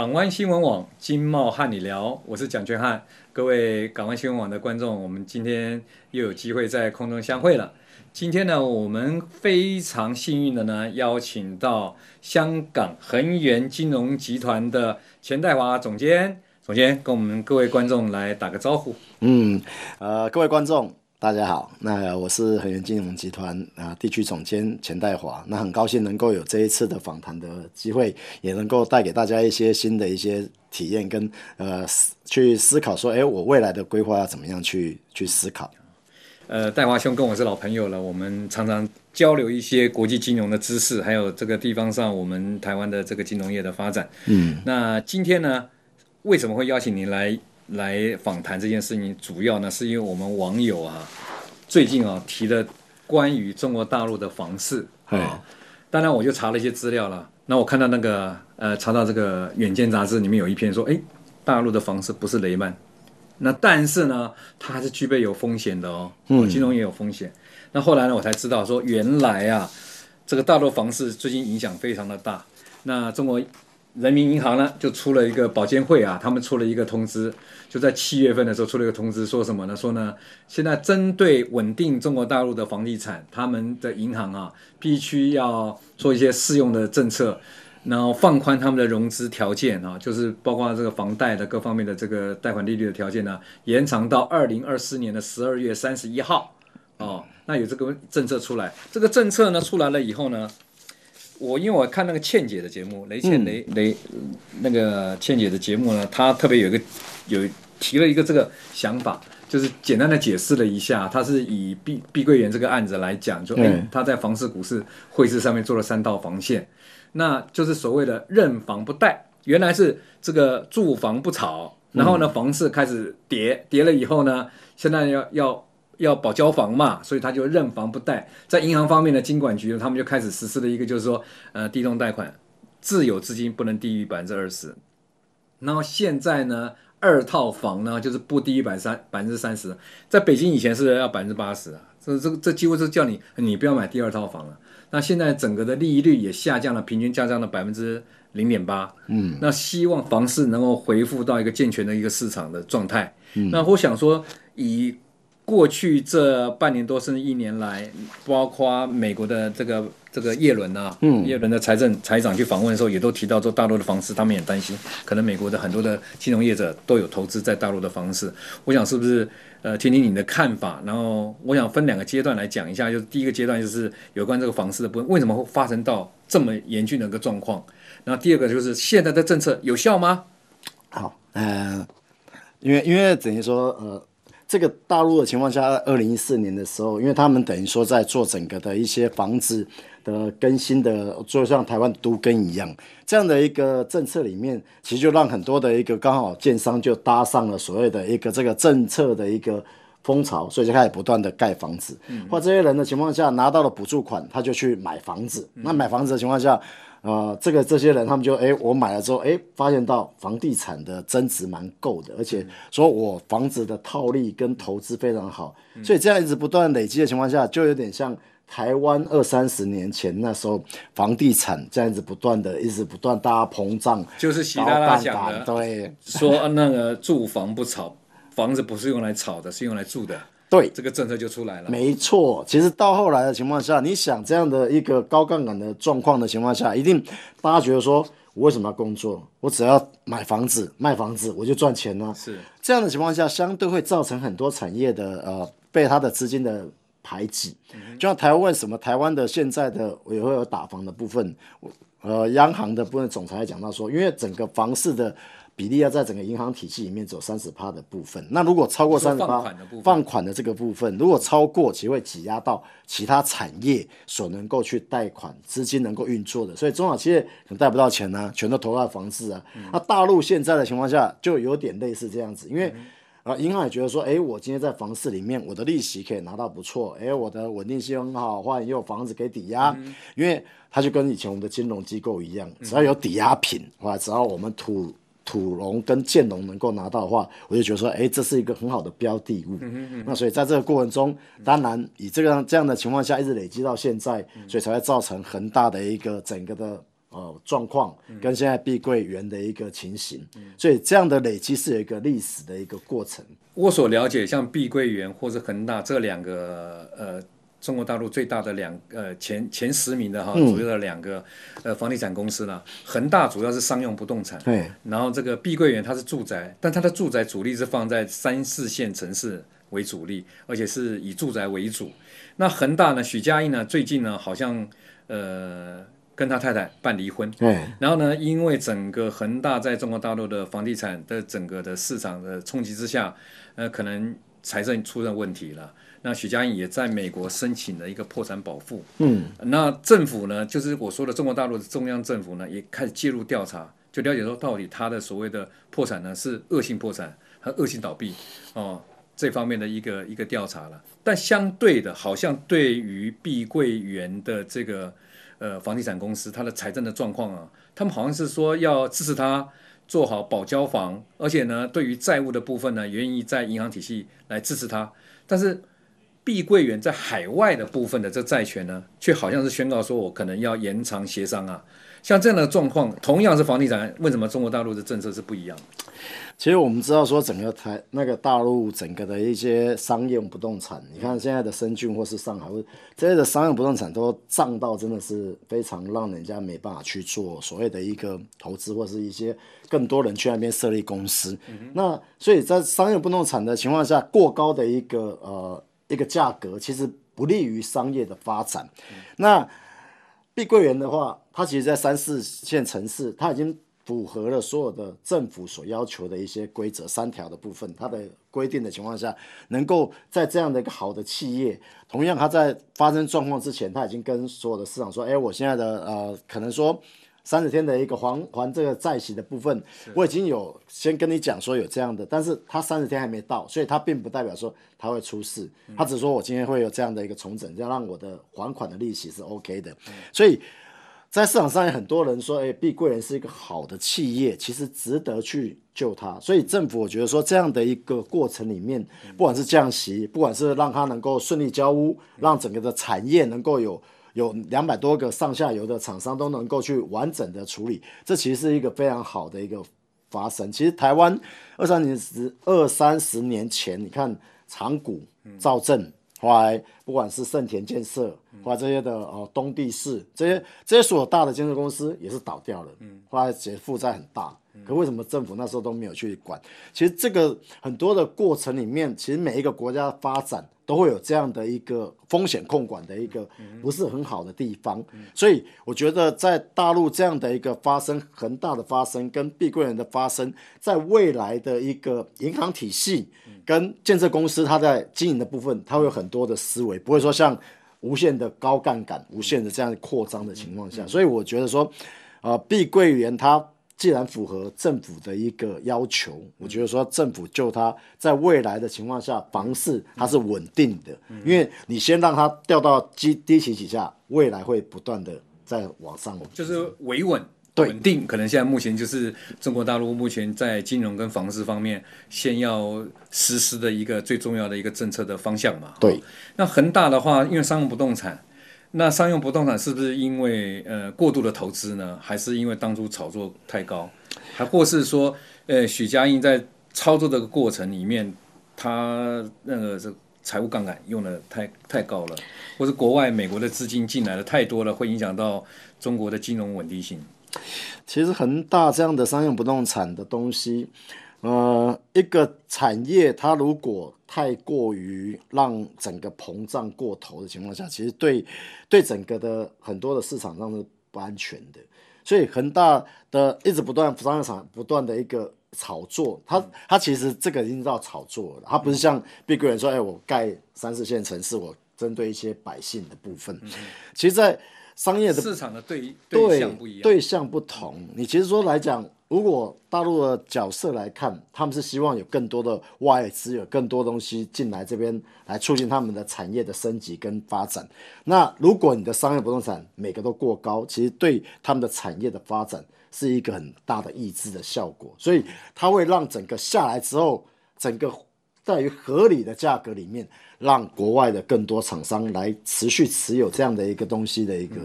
港湾新闻网经贸瀚你聊，我是蒋权瀚。各位港湾新闻网的观众，我们今天又有机会在空中相会了。今天呢，我们非常幸运的呢，邀请到香港恒源金融集团的钱代华总监，总监跟我们各位观众来打个招呼。嗯，呃，各位观众。大家好，那我是恒源金融集团啊地区总监钱代华，那很高兴能够有这一次的访谈的机会，也能够带给大家一些新的一些体验跟呃去思考说，哎，我未来的规划要怎么样去去思考。呃，戴华兄跟我是老朋友了，我们常常交流一些国际金融的知识，还有这个地方上我们台湾的这个金融业的发展。嗯，那今天呢，为什么会邀请您来？来访谈这件事情，主要呢是因为我们网友啊，最近啊提了关于中国大陆的房市啊，当然我就查了一些资料了。那我看到那个呃，查到这个《远见》杂志里面有一篇说，哎，大陆的房市不是雷曼，那但是呢，它还是具备有风险的哦，嗯，金融也有风险。那后来呢，我才知道说，原来啊，这个大陆房市最近影响非常的大。那中国。人民银行呢，就出了一个保监会啊，他们出了一个通知，就在七月份的时候出了一个通知，说什么呢？说呢，现在针对稳定中国大陆的房地产，他们的银行啊，必须要做一些适用的政策，然后放宽他们的融资条件啊，就是包括这个房贷的各方面的这个贷款利率的条件呢，延长到二零二四年的十二月三十一号哦。那有这个政策出来，这个政策呢出来了以后呢。我因为我看那个倩姐的节目，雷倩雷雷那个倩姐的节目呢，她特别有一个有提了一个这个想法，就是简单的解释了一下，她是以碧碧桂园这个案子来讲，就哎，她在房市股市汇市上面做了三道防线，那就是所谓的认房不贷，原来是这个住房不炒，然后呢房市开始跌跌了以后呢，现在要要。要保交房嘛，所以他就认房不贷。在银行方面呢金管局，他们就开始实施了一个，就是说，呃，地动贷款自有资金不能低于百分之二十。然后现在呢，二套房呢就是不低于百三百分之三十。在北京以前是要百分之八十啊，这这这几乎是叫你你不要买第二套房了。那现在整个的利率也下降了，平均下降了百分之零点八。嗯，那希望房市能够恢复到一个健全的一个市场的状态。嗯，那我想说以。过去这半年多甚至一年来，包括美国的这个这个耶伦啊，嗯，耶伦的财政财长去访问的时候，也都提到说，大陆的房市他们也担心，可能美国的很多的金融业者都有投资在大陆的房市。我想是不是呃，听听你的看法？然后我想分两个阶段来讲一下，就是第一个阶段就是有关这个房市的部分，为什么会发生到这么严峻的一个状况？然后第二个就是现在的政策有效吗？好，呃，因为因为等于说呃。这个大陆的情况下，二零一四年的时候，因为他们等于说在做整个的一些房子的更新的，就像台湾都更一样，这样的一个政策里面，其实就让很多的一个刚好建商就搭上了所谓的一个这个政策的一个风潮，所以就开始不断的盖房子。嗯，或这些人的情况下拿到了补助款，他就去买房子。那买房子的情况下。呃，这个这些人他们就哎，我买了之后哎，发现到房地产的增值蛮够的，而且说我房子的套利跟投资非常好，所以这样一直不断累积的情况下，就有点像台湾二三十年前那时候房地产这样子不断的一直不断大家膨胀，就是习大大讲的，对，说那个住房不炒，房子不是用来炒的，是用来住的。对，这个政策就出来了。没错，其实到后来的情况下，你想这样的一个高杠杆的状况的情况下，一定大家觉得说，我为什么要工作？我只要买房子、卖房子，我就赚钱呢？是这样的情况下，相对会造成很多产业的呃被它的资金的排挤。嗯、就像台湾为什么台湾的现在的也会有打房的部分，呃，央行的部分总裁讲到说，因为整个房市的。比例要在整个银行体系里面走三十趴的部分，那如果超过三十趴，放款的这个部分，如果超过，其实会挤压到其他产业所能够去贷款资金能够运作的，所以中小企业可能贷不到钱呢、啊，全都投到房市啊。那大陆现在的情况下就有点类似这样子，因为啊，银行也觉得说，哎，我今天在房市里面，我的利息可以拿到不错，哎，我的稳定性很好，或者也有房子可以抵押，因为它就跟以前我们的金融机构一样，只要有抵押品，或者只要我们土。土龙跟建龙能够拿到的话，我就觉得说，哎，这是一个很好的标的物。嗯嗯，那所以在这个过程中，当然以这个这样的情况下一直累积到现在，所以才会造成恒大的一个整个的呃状况，跟现在碧桂园的一个情形，所以这样的累积是有一个历史的一个过程。我所了解，像碧桂园或是恒大这两个呃。中国大陆最大的两呃前前十名的哈左右的两个呃房地产公司呢，恒大主要是商用不动产，对，然后这个碧桂园它是住宅，但它的住宅主力是放在三四线城市为主力，而且是以住宅为主。那恒大呢，许家印呢最近呢好像呃跟他太太办离婚，对，然后呢因为整个恒大在中国大陆的房地产的整个的市场的冲击之下，呃可能财政出现问题了。那许家印也在美国申请了一个破产保护。嗯，那政府呢，就是我说的中国大陆的中央政府呢，也开始介入调查，就了解说到底他的所谓的破产呢是恶性破产和恶性倒闭哦，这方面的一个一个调查了。但相对的，好像对于碧桂园的这个呃房地产公司，它的财政的状况啊，他们好像是说要支持他做好保交房，而且呢，对于债务的部分呢，愿意在银行体系来支持他，但是。碧桂园在海外的部分的这债权呢，却好像是宣告说，我可能要延长协商啊。像这样的状况，同样是房地产，为什么中国大陆的政策是不一样？其实我们知道说，整个台那个大陆整个的一些商业不动产，你看现在的深圳或是上海，这些的商业不动产都涨到真的是非常让人家没办法去做所谓的一个投资，或是一些更多人去那边设立公司。那所以在商业不动产的情况下，过高的一个呃。一个价格其实不利于商业的发展。那碧桂园的话，它其实，在三四线城市，它已经符合了所有的政府所要求的一些规则三条的部分。它的规定的情况下，能够在这样的一个好的企业，同样它在发生状况之前，它已经跟所有的市场说：“哎，我现在的呃，可能说。”三十天的一个还还这个债息的部分，我已经有先跟你讲说有这样的，但是他三十天还没到，所以他并不代表说他会出事，他只说我今天会有这样的一个重整，要让我的还款的利息是 OK 的。所以在市场上有很多人说，哎，碧桂园是一个好的企业，其实值得去救它。所以政府我觉得说这样的一个过程里面，不管是降息，不管是让它能够顺利交屋，让整个的产业能够有。有两百多个上下游的厂商都能够去完整的处理，这其实是一个非常好的一个发生。其实台湾二三年十二三十年前，你看长谷、兆镇，后来不管是盛田建设，后来这些的哦东地市，这些这些所有大的建设公司也是倒掉了，后来其实负债很大。可为什么政府那时候都没有去管？其实这个很多的过程里面，其实每一个国家的发展都会有这样的一个风险控管的一个不是很好的地方。所以我觉得在大陆这样的一个发生，恒大的发生跟碧桂园的发生，在未来的一个银行体系跟建设公司，它在经营的部分，它会有很多的思维，不会说像无限的高杠杆、无限的这样扩张的情况下。所以我觉得说，呃，碧桂园它。既然符合政府的一个要求，我觉得说政府就它在未来的情况下，房市它是稳定的，因为你先让它掉到低低起起下，未来会不断的在往上，就是维稳稳定。可能现在目前就是中国大陆目前在金融跟房市方面，先要实施的一个最重要的一个政策的方向嘛。对，那恒大的话，因为商用不动产。那商用不动产是不是因为呃过度的投资呢？还是因为当初炒作太高？还或是说，呃许家印在操作这个过程里面，他那个这财务杠杆用的太太高了，或是国外美国的资金进来的太多了，会影响到中国的金融稳定性？其实恒大这样的商用不动产的东西。呃，一个产业它如果太过于让整个膨胀过头的情况下，其实对对整个的很多的市场上是不安全的。所以恒大的一直不断商业场不断的一个炒作，它它其实这个已经叫炒作了，它不是像碧桂园说，哎，我盖三四线城市，我针对一些百姓的部分。其实，在商业的市场的对对象不一样，对象不同。你其实说来讲。如果大陆的角色来看，他们是希望有更多的外资，有更多东西进来这边来促进他们的产业的升级跟发展。那如果你的商业不动产每个都过高，其实对他们的产业的发展是一个很大的抑制的效果。所以它会让整个下来之后，整个在于合理的价格里面，让国外的更多厂商来持续持有这样的一个东西的一个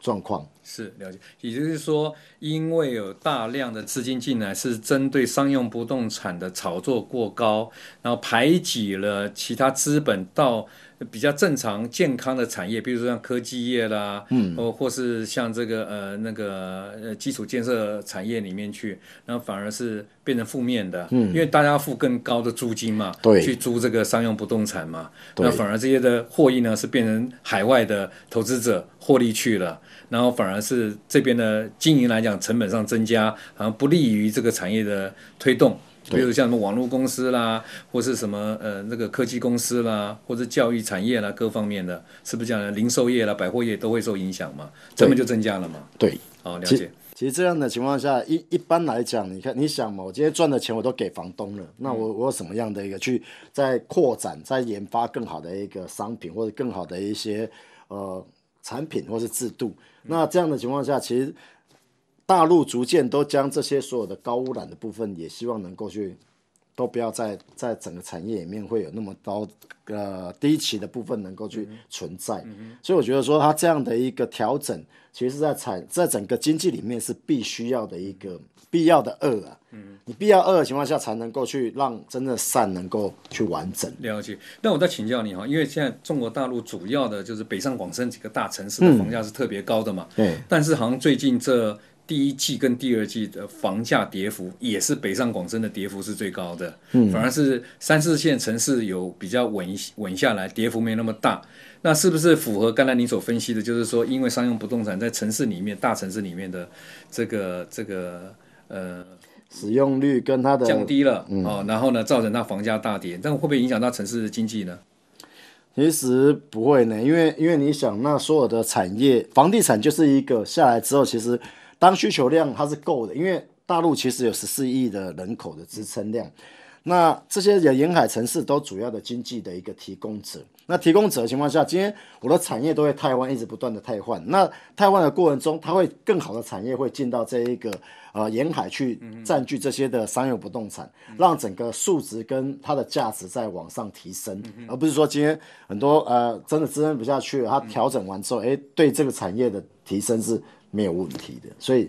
状况。是了解，也就是说，因为有大量的资金进来，是针对商用不动产的炒作过高，然后排挤了其他资本到。比较正常健康的产业，比如说像科技业啦，嗯，或或是像这个呃那个呃基础建设产业里面去，然后反而是变成负面的，嗯，因为大家付更高的租金嘛，对，去租这个商用不动产嘛，对，那反而这些的获益呢是变成海外的投资者获利去了，然后反而是这边的经营来讲成本上增加，好像不利于这个产业的推动。比如像什么网络公司啦，或是什么呃那个科技公司啦，或者教育产业啦，各方面的，是不是这样的？零售业啦、百货业都会受影响嘛？成本就增加了嘛？对，好了解。其实这样的情况下，一一般来讲，你看，你想嘛，我今天赚的钱我都给房东了，那我我有什么样的一个去在扩展、在研发更好的一个商品，或者更好的一些呃产品或是制度？那这样的情况下，其实。大陆逐渐都将这些所有的高污染的部分，也希望能够去，都不要在在整个产业里面会有那么高呃低期的部分能够去存在。嗯嗯、所以我觉得说，它这样的一个调整，其实是在产在整个经济里面是必须要的一个必要的二啊。嗯，你必要二的情况下，才能够去让真的善能够去完整。了解。那我再请教你哈，因为现在中国大陆主要的就是北上广深几个大城市的房价是特别高的嘛。对、嗯。但是好像最近这第一季跟第二季的房价跌幅也是北上广深的跌幅是最高的，嗯，反而是三四线城市有比较稳稳下来，跌幅没那么大。那是不是符合刚才你所分析的？就是说，因为商用不动产在城市里面、大城市里面的这个这个呃使用率跟它的降低了、嗯、哦，然后呢，造成它房价大跌，但会不会影响到城市的经济呢？其实不会呢，因为因为你想，那所有的产业，房地产就是一个下来之后，其实。当需求量它是够的，因为大陆其实有十四亿的人口的支撑量，那这些沿海城市都主要的经济的一个提供者。那提供者的情况下，今天我的产业都会台湾，一直不断的汰换。那汰换的过程中，它会更好的产业会进到这一个呃沿海去占据这些的商业不动产，让整个数值跟它的价值在往上提升，而不是说今天很多呃真的支撑不下去了，它调整完之后，哎，对这个产业的提升是。没有问题的，所以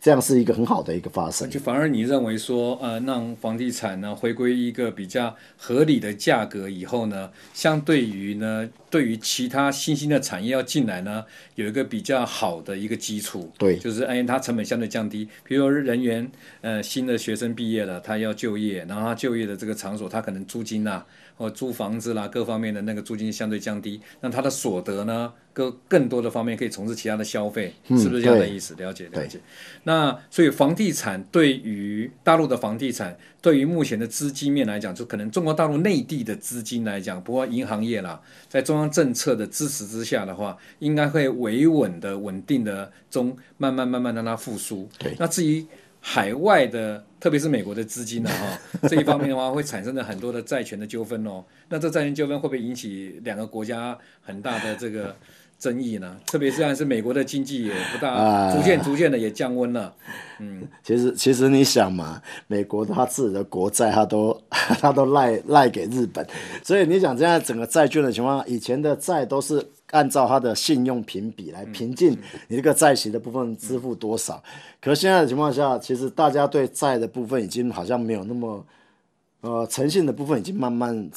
这样是一个很好的一个发生。就反而你认为说，呃，让房地产呢回归一个比较合理的价格以后呢，相对于呢，对于其他新兴的产业要进来呢，有一个比较好的一个基础。对，就是哎，它成本相对降低。比如说人员，呃，新的学生毕业了，他要就业，然后他就业的这个场所，他可能租金啊。或租房子啦，各方面的那个租金相对降低，那他的所得呢，更更多的方面可以从事其他的消费，嗯、是不是这样的意思？了解了解。那所以房地产对于大陆的房地产，对于目前的资金面来讲，就可能中国大陆内地的资金来讲，不过银行业啦，在中央政策的支持之下的话，应该会维稳的、稳定的中，慢慢慢慢让它复苏。对，那至于。海外的，特别是美国的资金呢，哈，这一方面的话会产生了很多的债权的纠纷哦。那这债权纠纷会不会引起两个国家很大的这个争议呢？特别是是美国的经济也不大，逐渐逐渐的也降温了。嗯，其实其实你想嘛，美国他自己的国债他都 他都赖赖给日本，所以你想这样整个债券的情况，以前的债都是。按照他的信用评比来评定你这个债息的部分支付多少，可是现在的情况下，其实大家对债的部分已经好像没有那么，呃，诚信的部分已经慢慢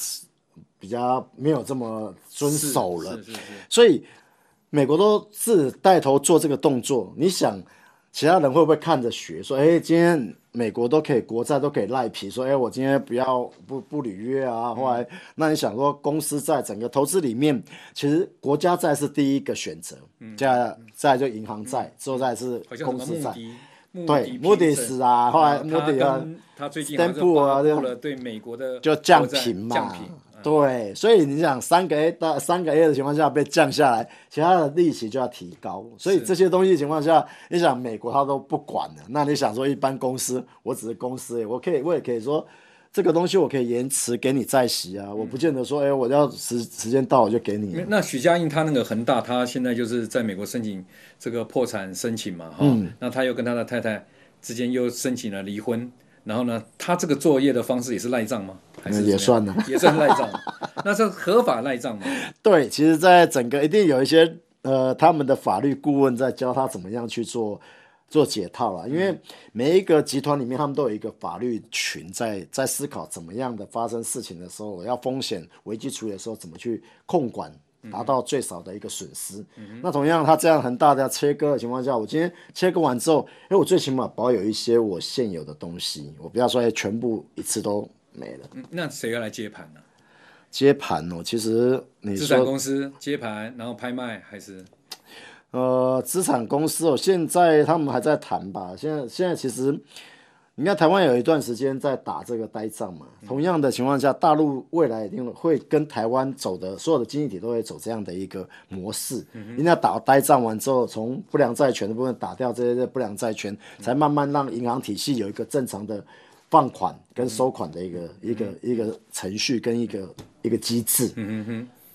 比较没有这么遵守了，所以美国都是带头做这个动作，你想？其他人会不会看着学说，哎，今天美国都可以国债都可以赖皮，说，哎，我今天不要不不履约啊。后来，那你想说，公司在整个投资里面，其实国家债是第一个选择，再再就银行债，之后再是公司债。对，目的是啊，后来目的啊，他最近布啊，对美国的就降频嘛。对，所以你想三个 A 到三个 A 的情况下被降下来，其他的利息就要提高，所以这些东西的情况下，你想美国他都不管了，那你想说一般公司，我只是公司，我可以我也可以说这个东西我可以延迟给你再息啊，我不见得说哎我要时时间到我就给你。那许家印他那个恒大，他现在就是在美国申请这个破产申请嘛，哈、嗯，那他又跟他的太太之间又申请了离婚。然后呢，他这个作业的方式也是赖账吗？还是也算呢？也算赖账。那是合法赖账吗？对，其实，在整个一定有一些呃，他们的法律顾问在教他怎么样去做做解套了。因为每一个集团里面，他们都有一个法律群在在思考怎么样的发生事情的时候，我要风险危机处理的时候怎么去控管。达到最少的一个损失。嗯、那同样，它这样很大的切割的情况下，我今天切割完之后，因为我最起码保有一些我现有的东西，我不要说全部一次都没了。嗯、那谁要来接盘呢？接盘哦，其实你资产公司接盘，然后拍卖还是？呃，资产公司哦，现在他们还在谈吧。现在现在其实。你看台湾有一段时间在打这个呆账嘛，同样的情况下，大陆未来一定会跟台湾走的，所有的经济体都会走这样的一个模式。一定要打呆账完之后，从不良债权的部分打掉这些不良债权，才慢慢让银行体系有一个正常的放款跟收款的一个一个一个程序跟一个一个机制。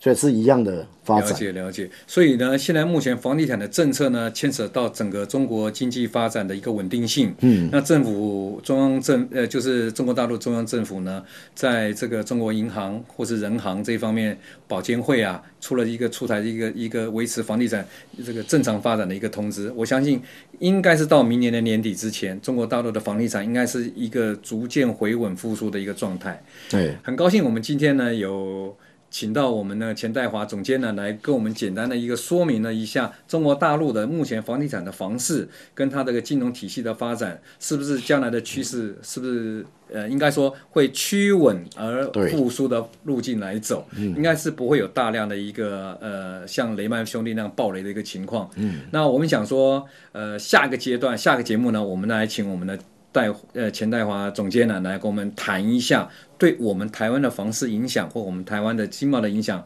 所以是一样的发展。了解了解。所以呢，现在目前房地产的政策呢，牵扯到整个中国经济发展的一个稳定性。嗯。那政府中央政呃，就是中国大陆中央政府呢，在这个中国银行或是人行这一方面，保监会啊，出了一个出台一个一个维持房地产这个正常发展的一个通知。我相信应该是到明年的年底之前，中国大陆的房地产应该是一个逐渐回稳复苏的一个状态。对。很高兴我们今天呢有。请到我们的钱代华总监呢，来跟我们简单的一个说明了一下中国大陆的目前房地产的房市跟它这个金融体系的发展，是不是将来的趋势，是不是呃应该说会趋稳而复苏的路径来走？应该是不会有大量的一个呃像雷曼兄弟那样暴雷的一个情况。嗯，那我们想说，呃，下个阶段下个节目呢，我们来请我们的。带呃钱代华总监呢，来跟我们谈一下，对我们台湾的房市影响或我们台湾的经贸的影响，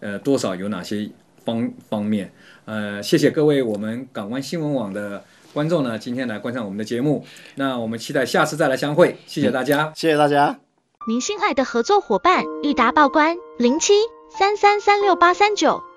呃，多少有哪些方方面？呃，谢谢各位我们港湾新闻网的观众呢，今天来观赏我们的节目。那我们期待下次再来相会，谢谢大家，嗯、谢谢大家。您心爱的合作伙伴，裕达报关零七三三三六八三九。